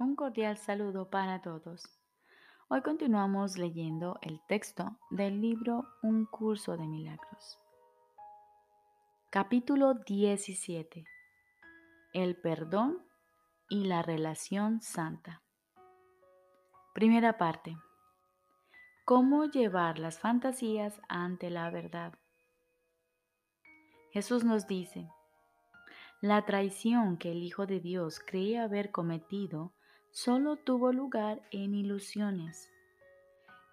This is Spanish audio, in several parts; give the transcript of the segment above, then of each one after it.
Un cordial saludo para todos. Hoy continuamos leyendo el texto del libro Un curso de milagros. Capítulo 17. El perdón y la relación santa. Primera parte. ¿Cómo llevar las fantasías ante la verdad? Jesús nos dice, la traición que el Hijo de Dios creía haber cometido solo tuvo lugar en ilusiones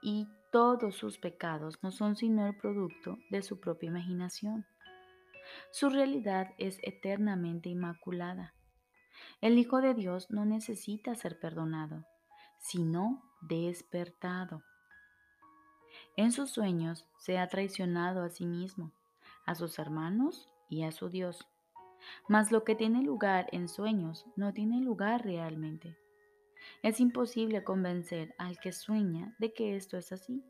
y todos sus pecados no son sino el producto de su propia imaginación. Su realidad es eternamente inmaculada. El Hijo de Dios no necesita ser perdonado, sino despertado. En sus sueños se ha traicionado a sí mismo, a sus hermanos y a su Dios. Mas lo que tiene lugar en sueños no tiene lugar realmente. Es imposible convencer al que sueña de que esto es así,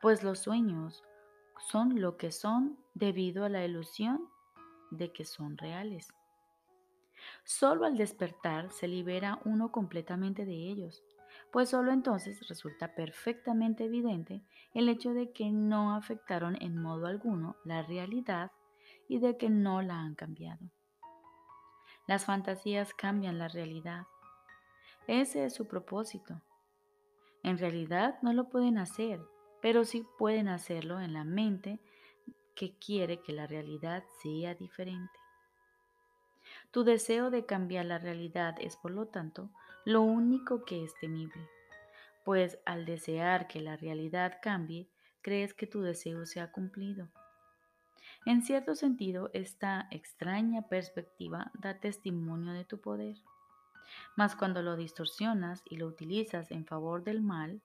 pues los sueños son lo que son debido a la ilusión de que son reales. Solo al despertar se libera uno completamente de ellos, pues solo entonces resulta perfectamente evidente el hecho de que no afectaron en modo alguno la realidad y de que no la han cambiado. Las fantasías cambian la realidad, ese es su propósito. En realidad no lo pueden hacer, pero sí pueden hacerlo en la mente que quiere que la realidad sea diferente. Tu deseo de cambiar la realidad es, por lo tanto, lo único que es temible, pues al desear que la realidad cambie, crees que tu deseo se ha cumplido. En cierto sentido, esta extraña perspectiva da testimonio de tu poder. Mas cuando lo distorsionas y lo utilizas en favor del mal,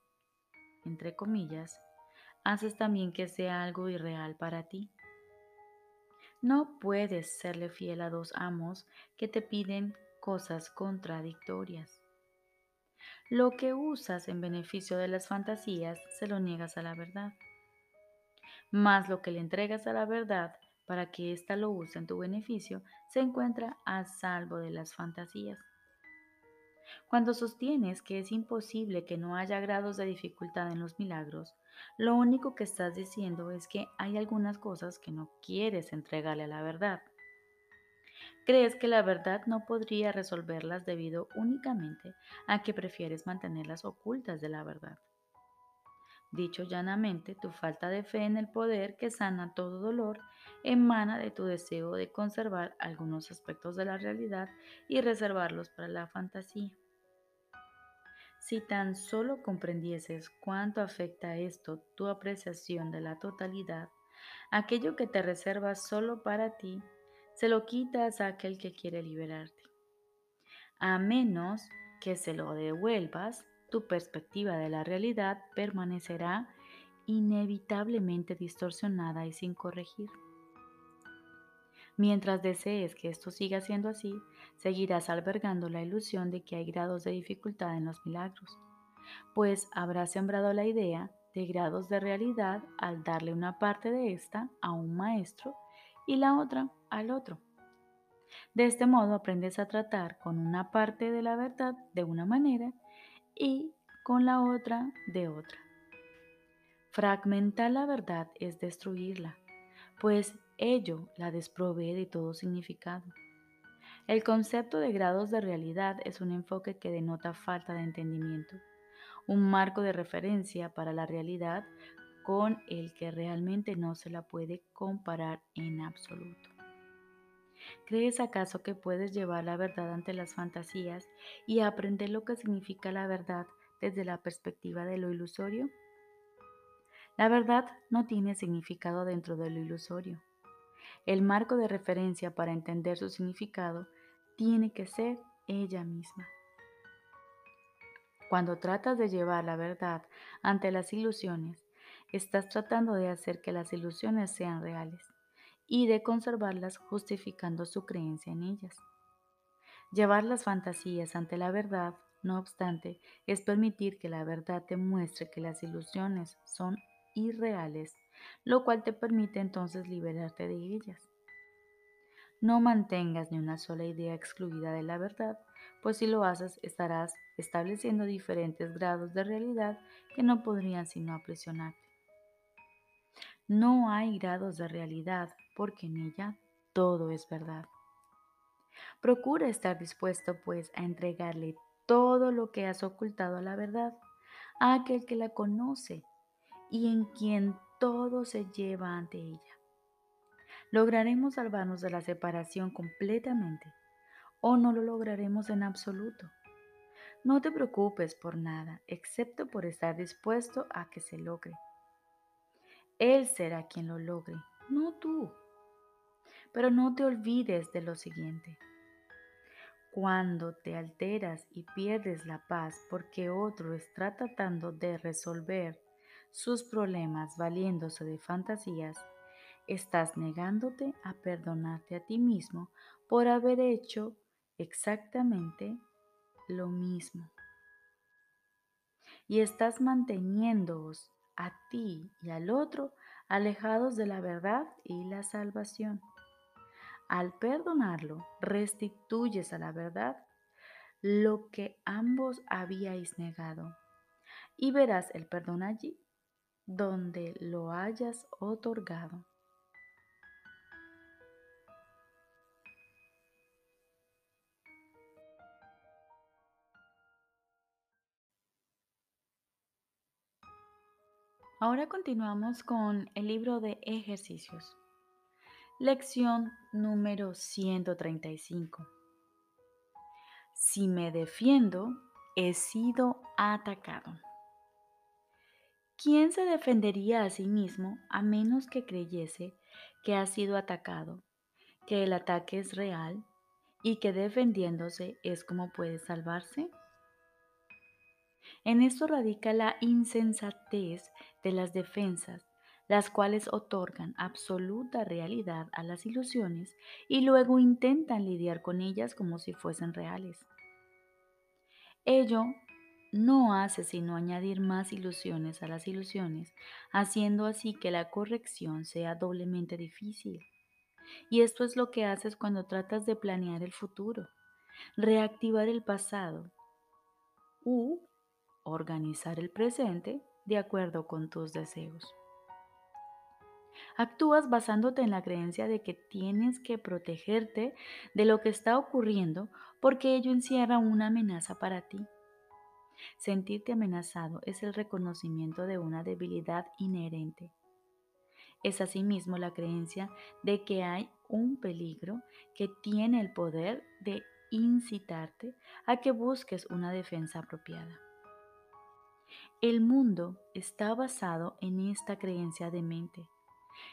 entre comillas, haces también que sea algo irreal para ti. No puedes serle fiel a dos amos que te piden cosas contradictorias. Lo que usas en beneficio de las fantasías se lo niegas a la verdad. Mas lo que le entregas a la verdad para que ésta lo use en tu beneficio se encuentra a salvo de las fantasías. Cuando sostienes que es imposible que no haya grados de dificultad en los milagros, lo único que estás diciendo es que hay algunas cosas que no quieres entregarle a la verdad. Crees que la verdad no podría resolverlas debido únicamente a que prefieres mantenerlas ocultas de la verdad. Dicho llanamente, tu falta de fe en el poder que sana todo dolor emana de tu deseo de conservar algunos aspectos de la realidad y reservarlos para la fantasía. Si tan solo comprendieses cuánto afecta esto tu apreciación de la totalidad, aquello que te reservas solo para ti, se lo quitas a aquel que quiere liberarte. A menos que se lo devuelvas, tu perspectiva de la realidad permanecerá inevitablemente distorsionada y sin corregir. Mientras desees que esto siga siendo así, seguirás albergando la ilusión de que hay grados de dificultad en los milagros, pues habrás sembrado la idea de grados de realidad al darle una parte de esta a un maestro y la otra al otro. De este modo aprendes a tratar con una parte de la verdad de una manera y con la otra de otra. Fragmentar la verdad es destruirla, pues ello la desprovee de todo significado. El concepto de grados de realidad es un enfoque que denota falta de entendimiento, un marco de referencia para la realidad con el que realmente no se la puede comparar en absoluto. ¿Crees acaso que puedes llevar la verdad ante las fantasías y aprender lo que significa la verdad desde la perspectiva de lo ilusorio? La verdad no tiene significado dentro de lo ilusorio. El marco de referencia para entender su significado tiene que ser ella misma. Cuando tratas de llevar la verdad ante las ilusiones, estás tratando de hacer que las ilusiones sean reales y de conservarlas justificando su creencia en ellas. Llevar las fantasías ante la verdad, no obstante, es permitir que la verdad te muestre que las ilusiones son irreales, lo cual te permite entonces liberarte de ellas. No mantengas ni una sola idea excluida de la verdad, pues si lo haces estarás estableciendo diferentes grados de realidad que no podrían sino aprisionarte. No hay grados de realidad porque en ella todo es verdad. Procura estar dispuesto pues a entregarle todo lo que has ocultado a la verdad, a aquel que la conoce y en quien todo se lleva ante ella. ¿Lograremos salvarnos de la separación completamente o no lo lograremos en absoluto? No te preocupes por nada, excepto por estar dispuesto a que se logre. Él será quien lo logre, no tú. Pero no te olvides de lo siguiente. Cuando te alteras y pierdes la paz porque otro está tratando de resolver sus problemas valiéndose de fantasías, estás negándote a perdonarte a ti mismo por haber hecho exactamente lo mismo. Y estás manteniéndoos a ti y al otro alejados de la verdad y la salvación. Al perdonarlo, restituyes a la verdad lo que ambos habíais negado y verás el perdón allí donde lo hayas otorgado. Ahora continuamos con el libro de ejercicios. Lección número 135. Si me defiendo, he sido atacado. ¿Quién se defendería a sí mismo a menos que creyese que ha sido atacado, que el ataque es real y que defendiéndose es como puede salvarse? En esto radica la insensatez de las defensas, las cuales otorgan absoluta realidad a las ilusiones y luego intentan lidiar con ellas como si fuesen reales. Ello no hace sino añadir más ilusiones a las ilusiones, haciendo así que la corrección sea doblemente difícil. Y esto es lo que haces cuando tratas de planear el futuro, reactivar el pasado u organizar el presente de acuerdo con tus deseos. Actúas basándote en la creencia de que tienes que protegerte de lo que está ocurriendo porque ello encierra una amenaza para ti. Sentirte amenazado es el reconocimiento de una debilidad inherente. Es asimismo la creencia de que hay un peligro que tiene el poder de incitarte a que busques una defensa apropiada. El mundo está basado en esta creencia de mente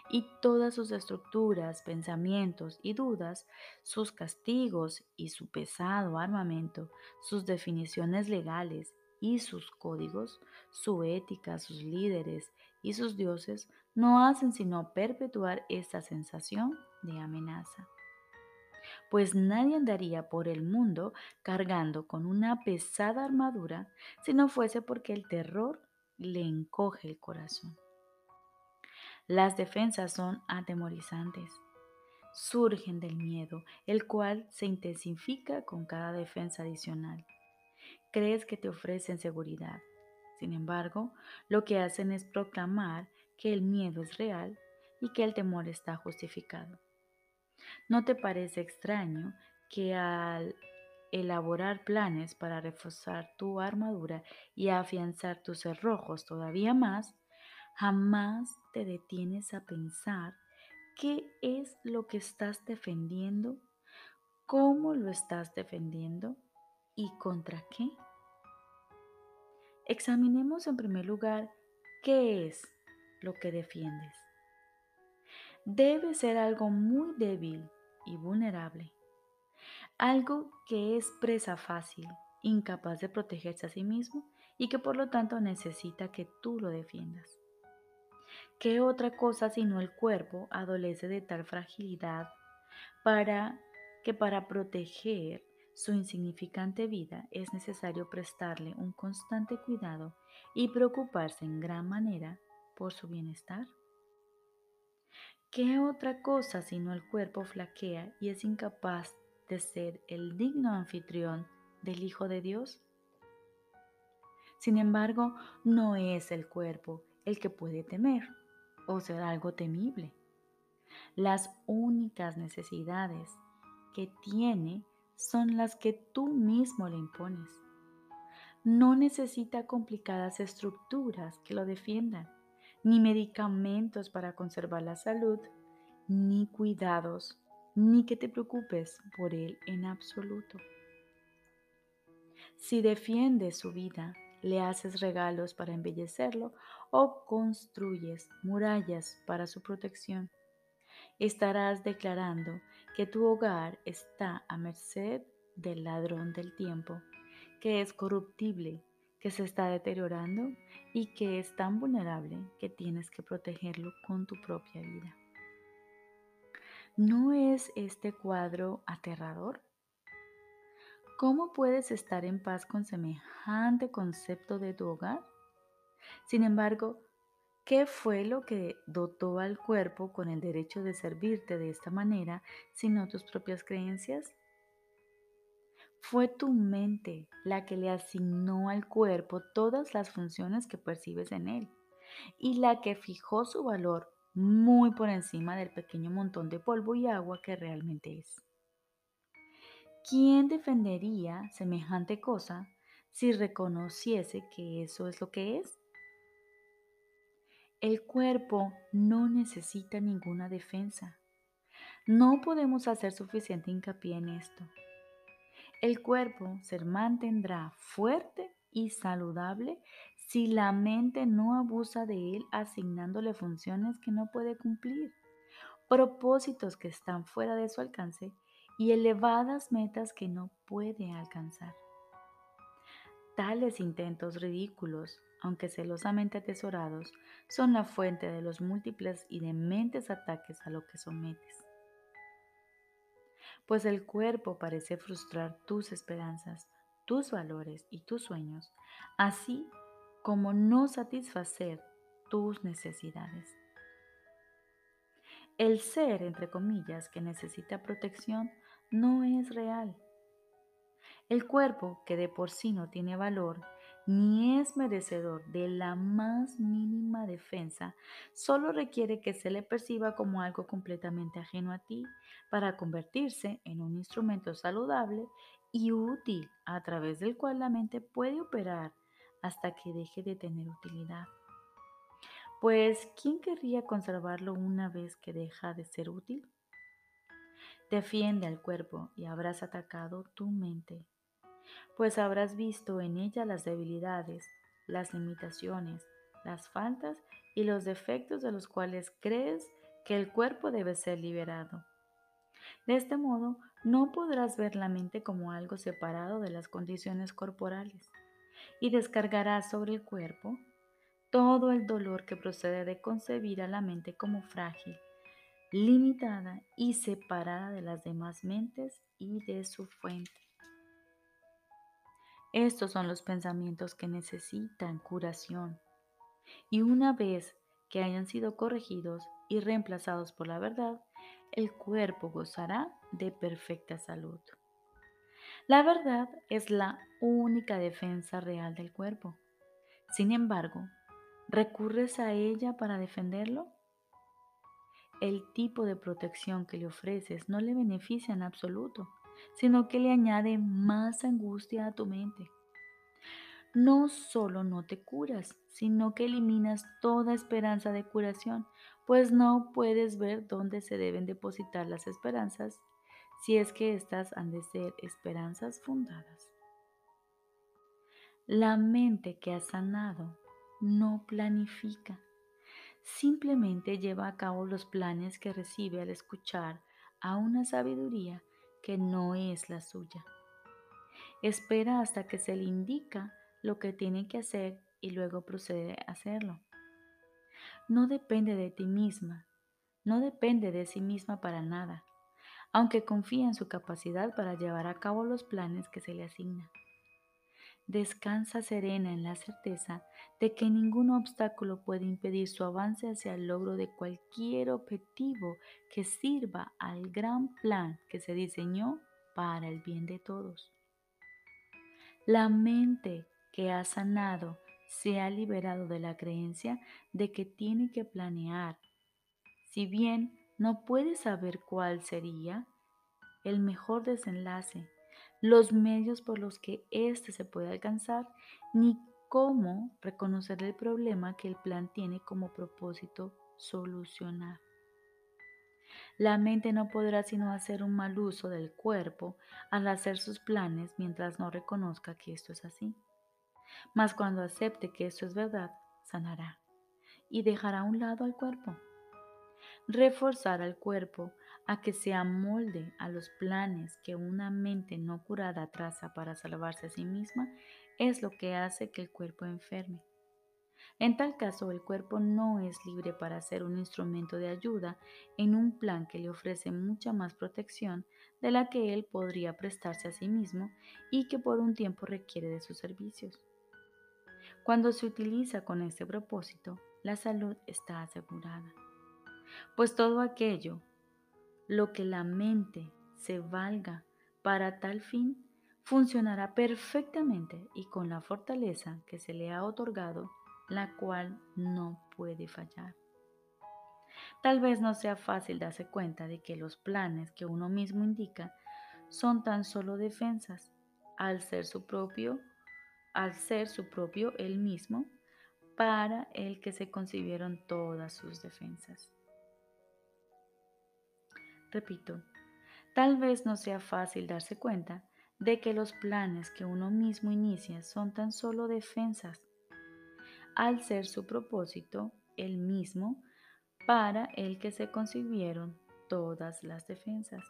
y todas sus estructuras, pensamientos y dudas, sus castigos y su pesado armamento, sus definiciones legales y sus códigos, su ética, sus líderes y sus dioses no hacen sino perpetuar esta sensación de amenaza pues nadie andaría por el mundo cargando con una pesada armadura si no fuese porque el terror le encoge el corazón. Las defensas son atemorizantes. Surgen del miedo, el cual se intensifica con cada defensa adicional. Crees que te ofrecen seguridad. Sin embargo, lo que hacen es proclamar que el miedo es real y que el temor está justificado. ¿No te parece extraño que al elaborar planes para reforzar tu armadura y afianzar tus cerrojos todavía más, jamás te detienes a pensar qué es lo que estás defendiendo, cómo lo estás defendiendo y contra qué? Examinemos en primer lugar qué es lo que defiendes debe ser algo muy débil y vulnerable. Algo que es presa fácil, incapaz de protegerse a sí mismo y que por lo tanto necesita que tú lo defiendas. ¿Qué otra cosa sino el cuerpo adolece de tal fragilidad para que para proteger su insignificante vida es necesario prestarle un constante cuidado y preocuparse en gran manera por su bienestar? ¿Qué otra cosa sino el cuerpo flaquea y es incapaz de ser el digno anfitrión del Hijo de Dios? Sin embargo, no es el cuerpo el que puede temer o ser algo temible. Las únicas necesidades que tiene son las que tú mismo le impones. No necesita complicadas estructuras que lo defiendan, ni medicamentos para conservar la salud, ni cuidados, ni que te preocupes por él en absoluto. Si defiendes su vida, le haces regalos para embellecerlo o construyes murallas para su protección. Estarás declarando que tu hogar está a merced del ladrón del tiempo, que es corruptible, que se está deteriorando y que es tan vulnerable que tienes que protegerlo con tu propia vida. ¿No es este cuadro aterrador? ¿Cómo puedes estar en paz con semejante concepto de tu hogar? Sin embargo, ¿qué fue lo que dotó al cuerpo con el derecho de servirte de esta manera, sino tus propias creencias? Fue tu mente la que le asignó al cuerpo todas las funciones que percibes en él y la que fijó su valor muy por encima del pequeño montón de polvo y agua que realmente es. ¿Quién defendería semejante cosa si reconociese que eso es lo que es? El cuerpo no necesita ninguna defensa. No podemos hacer suficiente hincapié en esto. El cuerpo se mantendrá fuerte y saludable si la mente no abusa de él asignándole funciones que no puede cumplir, propósitos que están fuera de su alcance y elevadas metas que no puede alcanzar. Tales intentos ridículos, aunque celosamente atesorados, son la fuente de los múltiples y dementes ataques a lo que sometes. Pues el cuerpo parece frustrar tus esperanzas, tus valores y tus sueños, así como no satisfacer tus necesidades. El ser, entre comillas, que necesita protección, no es real. El cuerpo, que de por sí no tiene valor, ni es merecedor de la más mínima defensa, solo requiere que se le perciba como algo completamente ajeno a ti para convertirse en un instrumento saludable y útil a través del cual la mente puede operar hasta que deje de tener utilidad. Pues, ¿quién querría conservarlo una vez que deja de ser útil? Defiende al cuerpo y habrás atacado tu mente, pues habrás visto en ella las debilidades, las limitaciones, las faltas y los defectos de los cuales crees que el cuerpo debe ser liberado. De este modo, no podrás ver la mente como algo separado de las condiciones corporales y descargarás sobre el cuerpo todo el dolor que procede de concebir a la mente como frágil limitada y separada de las demás mentes y de su fuente. Estos son los pensamientos que necesitan curación. Y una vez que hayan sido corregidos y reemplazados por la verdad, el cuerpo gozará de perfecta salud. La verdad es la única defensa real del cuerpo. Sin embargo, ¿recurres a ella para defenderlo? El tipo de protección que le ofreces no le beneficia en absoluto, sino que le añade más angustia a tu mente. No solo no te curas, sino que eliminas toda esperanza de curación, pues no puedes ver dónde se deben depositar las esperanzas si es que éstas han de ser esperanzas fundadas. La mente que ha sanado no planifica, simplemente lleva a cabo los planes que recibe al escuchar a una sabiduría que no es la suya. Espera hasta que se le indica lo que tiene que hacer y luego procede a hacerlo. No depende de ti misma, no depende de sí misma para nada, aunque confía en su capacidad para llevar a cabo los planes que se le asignan. Descansa serena en la certeza de que ningún obstáculo puede impedir su avance hacia el logro de cualquier objetivo que sirva al gran plan que se diseñó para el bien de todos. La mente que ha sanado se ha liberado de la creencia de que tiene que planear. Si bien no puede saber cuál sería el mejor desenlace, los medios por los que éste se puede alcanzar, ni cómo reconocer el problema que el plan tiene como propósito solucionar. La mente no podrá sino hacer un mal uso del cuerpo al hacer sus planes mientras no reconozca que esto es así. Mas cuando acepte que esto es verdad, sanará y dejará a un lado al cuerpo. Reforzar al cuerpo a que se amolde a los planes que una mente no curada traza para salvarse a sí misma es lo que hace que el cuerpo enferme. En tal caso, el cuerpo no es libre para ser un instrumento de ayuda en un plan que le ofrece mucha más protección de la que él podría prestarse a sí mismo y que por un tiempo requiere de sus servicios. Cuando se utiliza con este propósito, la salud está asegurada. Pues todo aquello lo que la mente se valga para tal fin funcionará perfectamente y con la fortaleza que se le ha otorgado, la cual no puede fallar. Tal vez no sea fácil darse cuenta de que los planes que uno mismo indica son tan solo defensas al ser su propio, al ser su propio él mismo, para el que se concibieron todas sus defensas. Repito, tal vez no sea fácil darse cuenta de que los planes que uno mismo inicia son tan solo defensas, al ser su propósito el mismo para el que se concibieron todas las defensas.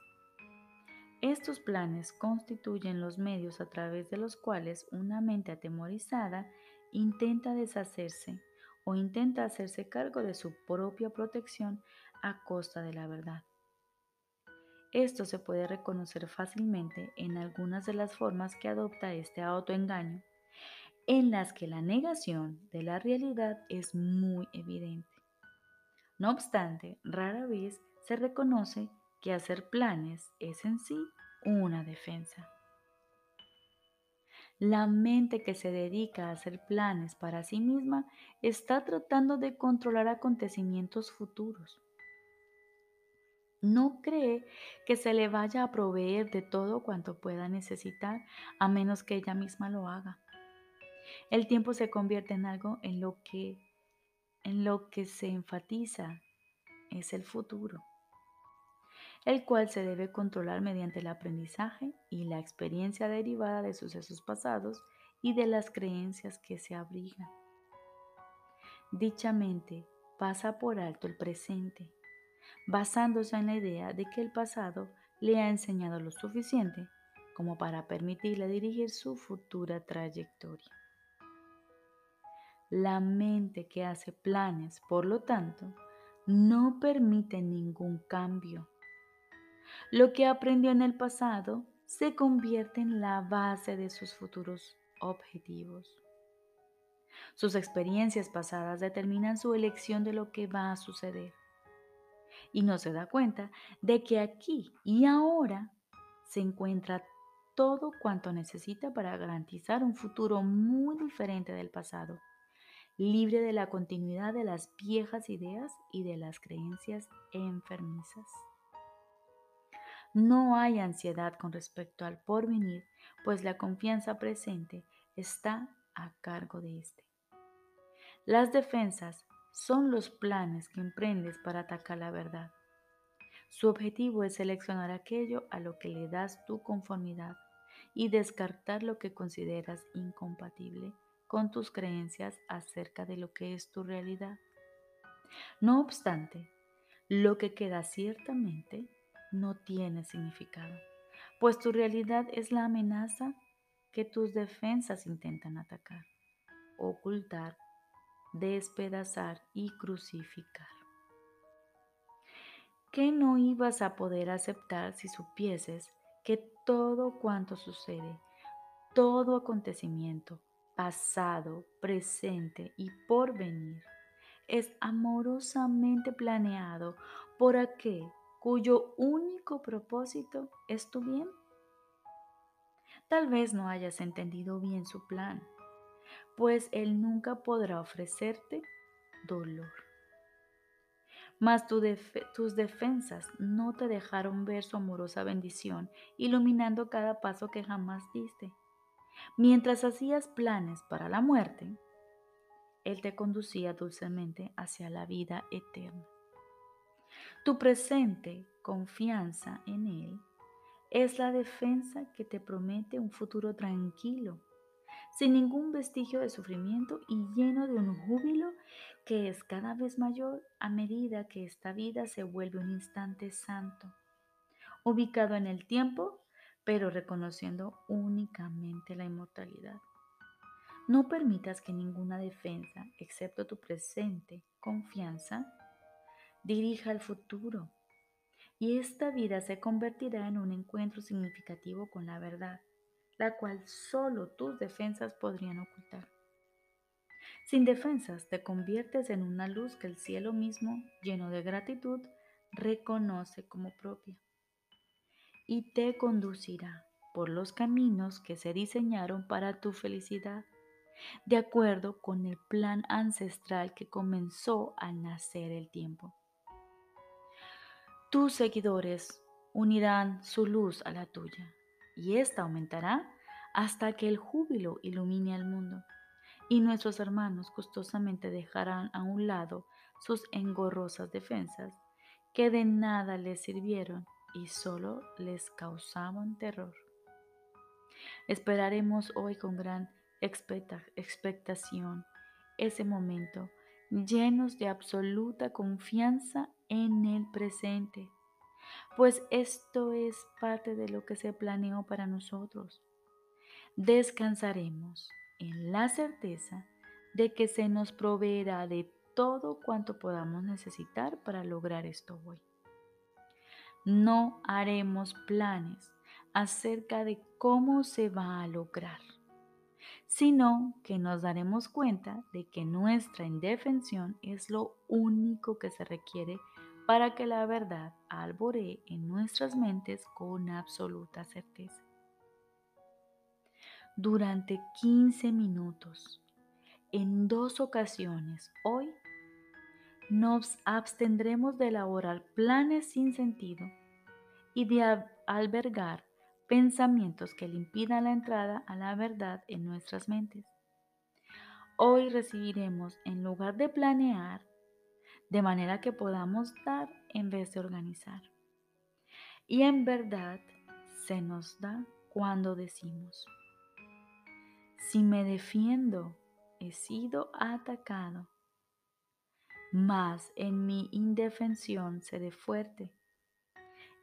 Estos planes constituyen los medios a través de los cuales una mente atemorizada intenta deshacerse o intenta hacerse cargo de su propia protección a costa de la verdad. Esto se puede reconocer fácilmente en algunas de las formas que adopta este autoengaño, en las que la negación de la realidad es muy evidente. No obstante, rara vez se reconoce que hacer planes es en sí una defensa. La mente que se dedica a hacer planes para sí misma está tratando de controlar acontecimientos futuros no cree que se le vaya a proveer de todo cuanto pueda necesitar a menos que ella misma lo haga. El tiempo se convierte en algo en lo que en lo que se enfatiza es el futuro, el cual se debe controlar mediante el aprendizaje y la experiencia derivada de sucesos pasados y de las creencias que se abrigan. Dicha mente pasa por alto el presente basándose en la idea de que el pasado le ha enseñado lo suficiente como para permitirle dirigir su futura trayectoria. La mente que hace planes, por lo tanto, no permite ningún cambio. Lo que aprendió en el pasado se convierte en la base de sus futuros objetivos. Sus experiencias pasadas determinan su elección de lo que va a suceder y no se da cuenta de que aquí y ahora se encuentra todo cuanto necesita para garantizar un futuro muy diferente del pasado, libre de la continuidad de las viejas ideas y de las creencias enfermizas. No hay ansiedad con respecto al porvenir, pues la confianza presente está a cargo de éste. Las defensas son los planes que emprendes para atacar la verdad. Su objetivo es seleccionar aquello a lo que le das tu conformidad y descartar lo que consideras incompatible con tus creencias acerca de lo que es tu realidad. No obstante, lo que queda ciertamente no tiene significado, pues tu realidad es la amenaza que tus defensas intentan atacar, ocultar despedazar y crucificar. ¿Qué no ibas a poder aceptar si supieses que todo cuanto sucede todo acontecimiento, pasado, presente y por venir, es amorosamente planeado por aquel cuyo único propósito es tu bien? Tal vez no hayas entendido bien su plan, pues Él nunca podrá ofrecerte dolor. Mas tus defensas no te dejaron ver su amorosa bendición, iluminando cada paso que jamás diste. Mientras hacías planes para la muerte, Él te conducía dulcemente hacia la vida eterna. Tu presente confianza en Él es la defensa que te promete un futuro tranquilo, sin ningún vestigio de sufrimiento y lleno de un júbilo que es cada vez mayor a medida que esta vida se vuelve un instante santo, ubicado en el tiempo, pero reconociendo únicamente la inmortalidad. No permitas que ninguna defensa, excepto tu presente confianza, dirija al futuro. Y esta vida se convertirá en un encuentro significativo con la verdad, la cual solo tus defensas podrían ocultar. Sin defensas te conviertes en una luz que el cielo mismo, lleno de gratitud, reconoce como propia. Y te conducirá por los caminos que se diseñaron para tu felicidad, de acuerdo con el plan ancestral que comenzó al nacer el tiempo. Tus seguidores unirán su luz a la tuya y ésta aumentará hasta que el júbilo ilumine al mundo y nuestros hermanos gustosamente dejarán a un lado sus engorrosas defensas que de nada les sirvieron y solo les causaban terror. Esperaremos hoy con gran expectación ese momento, llenos de absoluta confianza en el presente, pues esto es parte de lo que se planeó para nosotros. Descansaremos en la certeza de que se nos proveerá de todo cuanto podamos necesitar para lograr esto hoy. No haremos planes acerca de cómo se va a lograr, sino que nos daremos cuenta de que nuestra indefensión es lo único que se requiere para que la verdad alboree en nuestras mentes con absoluta certeza. Durante 15 minutos, en dos ocasiones hoy, nos abstendremos de elaborar planes sin sentido y de albergar pensamientos que le impidan la entrada a la verdad en nuestras mentes. Hoy recibiremos, en lugar de planear, de manera que podamos dar en vez de organizar. Y en verdad se nos da cuando decimos, si me defiendo, he sido atacado, mas en mi indefensión seré fuerte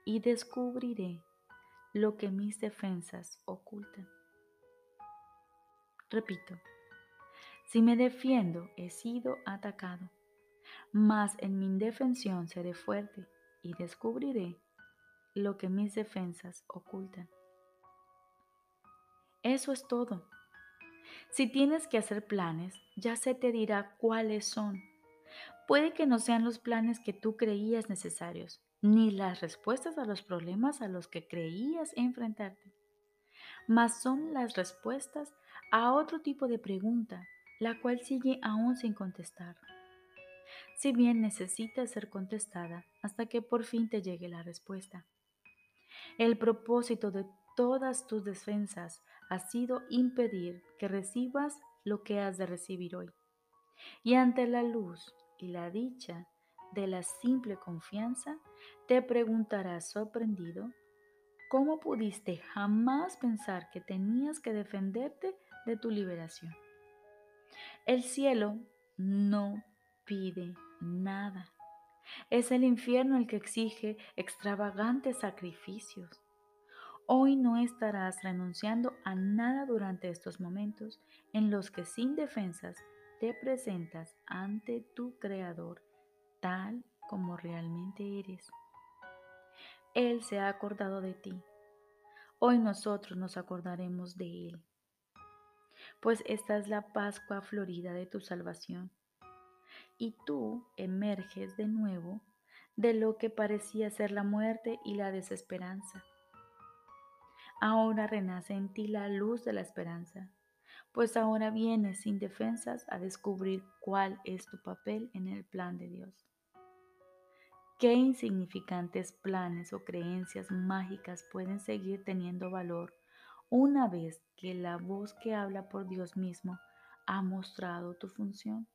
y descubriré lo que mis defensas ocultan. Repito, si me defiendo, he sido atacado mas en mi indefensión seré fuerte y descubriré lo que mis defensas ocultan. Eso es todo. Si tienes que hacer planes, ya se te dirá cuáles son. Puede que no sean los planes que tú creías necesarios, ni las respuestas a los problemas a los que creías enfrentarte, mas son las respuestas a otro tipo de pregunta, la cual sigue aún sin contestar si bien necesita ser contestada hasta que por fin te llegue la respuesta. El propósito de todas tus defensas ha sido impedir que recibas lo que has de recibir hoy. Y ante la luz y la dicha de la simple confianza, te preguntarás sorprendido, ¿cómo pudiste jamás pensar que tenías que defenderte de tu liberación? El cielo no pide nada. Es el infierno el que exige extravagantes sacrificios. Hoy no estarás renunciando a nada durante estos momentos en los que sin defensas te presentas ante tu Creador tal como realmente eres. Él se ha acordado de ti. Hoy nosotros nos acordaremos de Él pues esta es la Pascua florida de tu salvación. Y tú emerges de nuevo de lo que parecía ser la muerte y la desesperanza. Ahora renace en ti la luz de la esperanza, pues ahora vienes sin defensas a descubrir cuál es tu papel en el plan de Dios. ¿Qué insignificantes planes o creencias mágicas pueden seguir teniendo valor una vez que la voz que habla por Dios mismo ha mostrado tu función?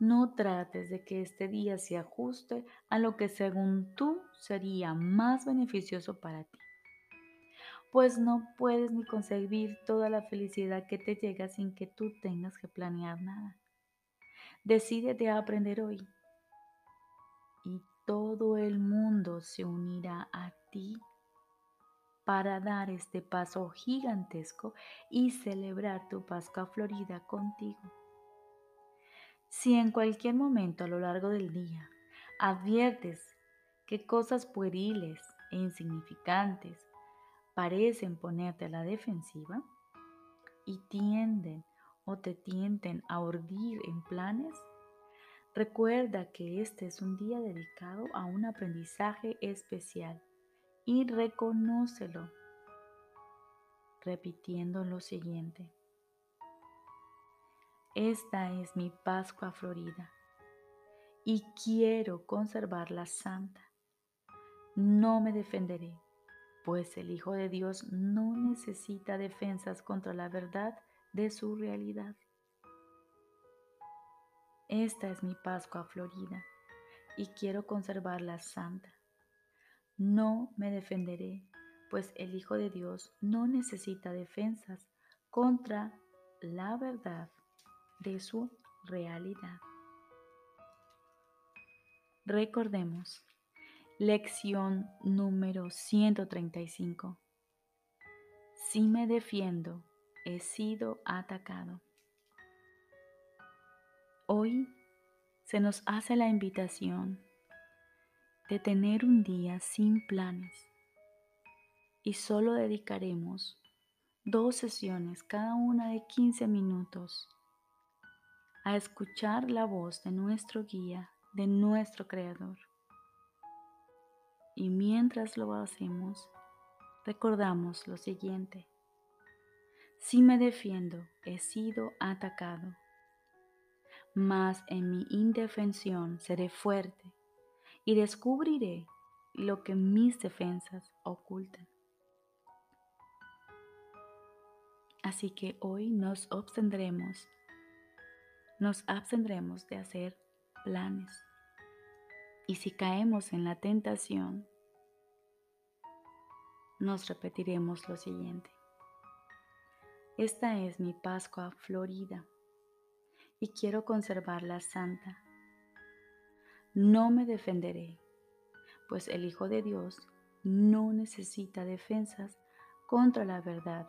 No trates de que este día se ajuste a lo que según tú sería más beneficioso para ti, pues no puedes ni concebir toda la felicidad que te llega sin que tú tengas que planear nada. Decídete a aprender hoy y todo el mundo se unirá a ti para dar este paso gigantesco y celebrar tu Pascua Florida contigo. Si en cualquier momento a lo largo del día adviertes que cosas pueriles e insignificantes parecen ponerte a la defensiva y tienden o te tienden a urdir en planes, recuerda que este es un día dedicado a un aprendizaje especial y reconócelo repitiendo lo siguiente. Esta es mi Pascua Florida y quiero conservarla santa. No me defenderé, pues el Hijo de Dios no necesita defensas contra la verdad de su realidad. Esta es mi Pascua Florida y quiero conservarla santa. No me defenderé, pues el Hijo de Dios no necesita defensas contra la verdad de su realidad. Recordemos, lección número 135. Si me defiendo, he sido atacado. Hoy se nos hace la invitación de tener un día sin planes y solo dedicaremos dos sesiones, cada una de 15 minutos a escuchar la voz de nuestro guía, de nuestro Creador. Y mientras lo hacemos, recordamos lo siguiente. Si me defiendo, he sido atacado, mas en mi indefensión seré fuerte y descubriré lo que mis defensas ocultan. Así que hoy nos obtendremos nos abstendremos de hacer planes. Y si caemos en la tentación, nos repetiremos lo siguiente. Esta es mi Pascua florida y quiero conservarla santa. No me defenderé, pues el Hijo de Dios no necesita defensas contra la verdad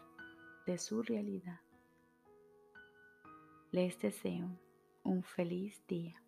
de su realidad. Les deseo un feliz día.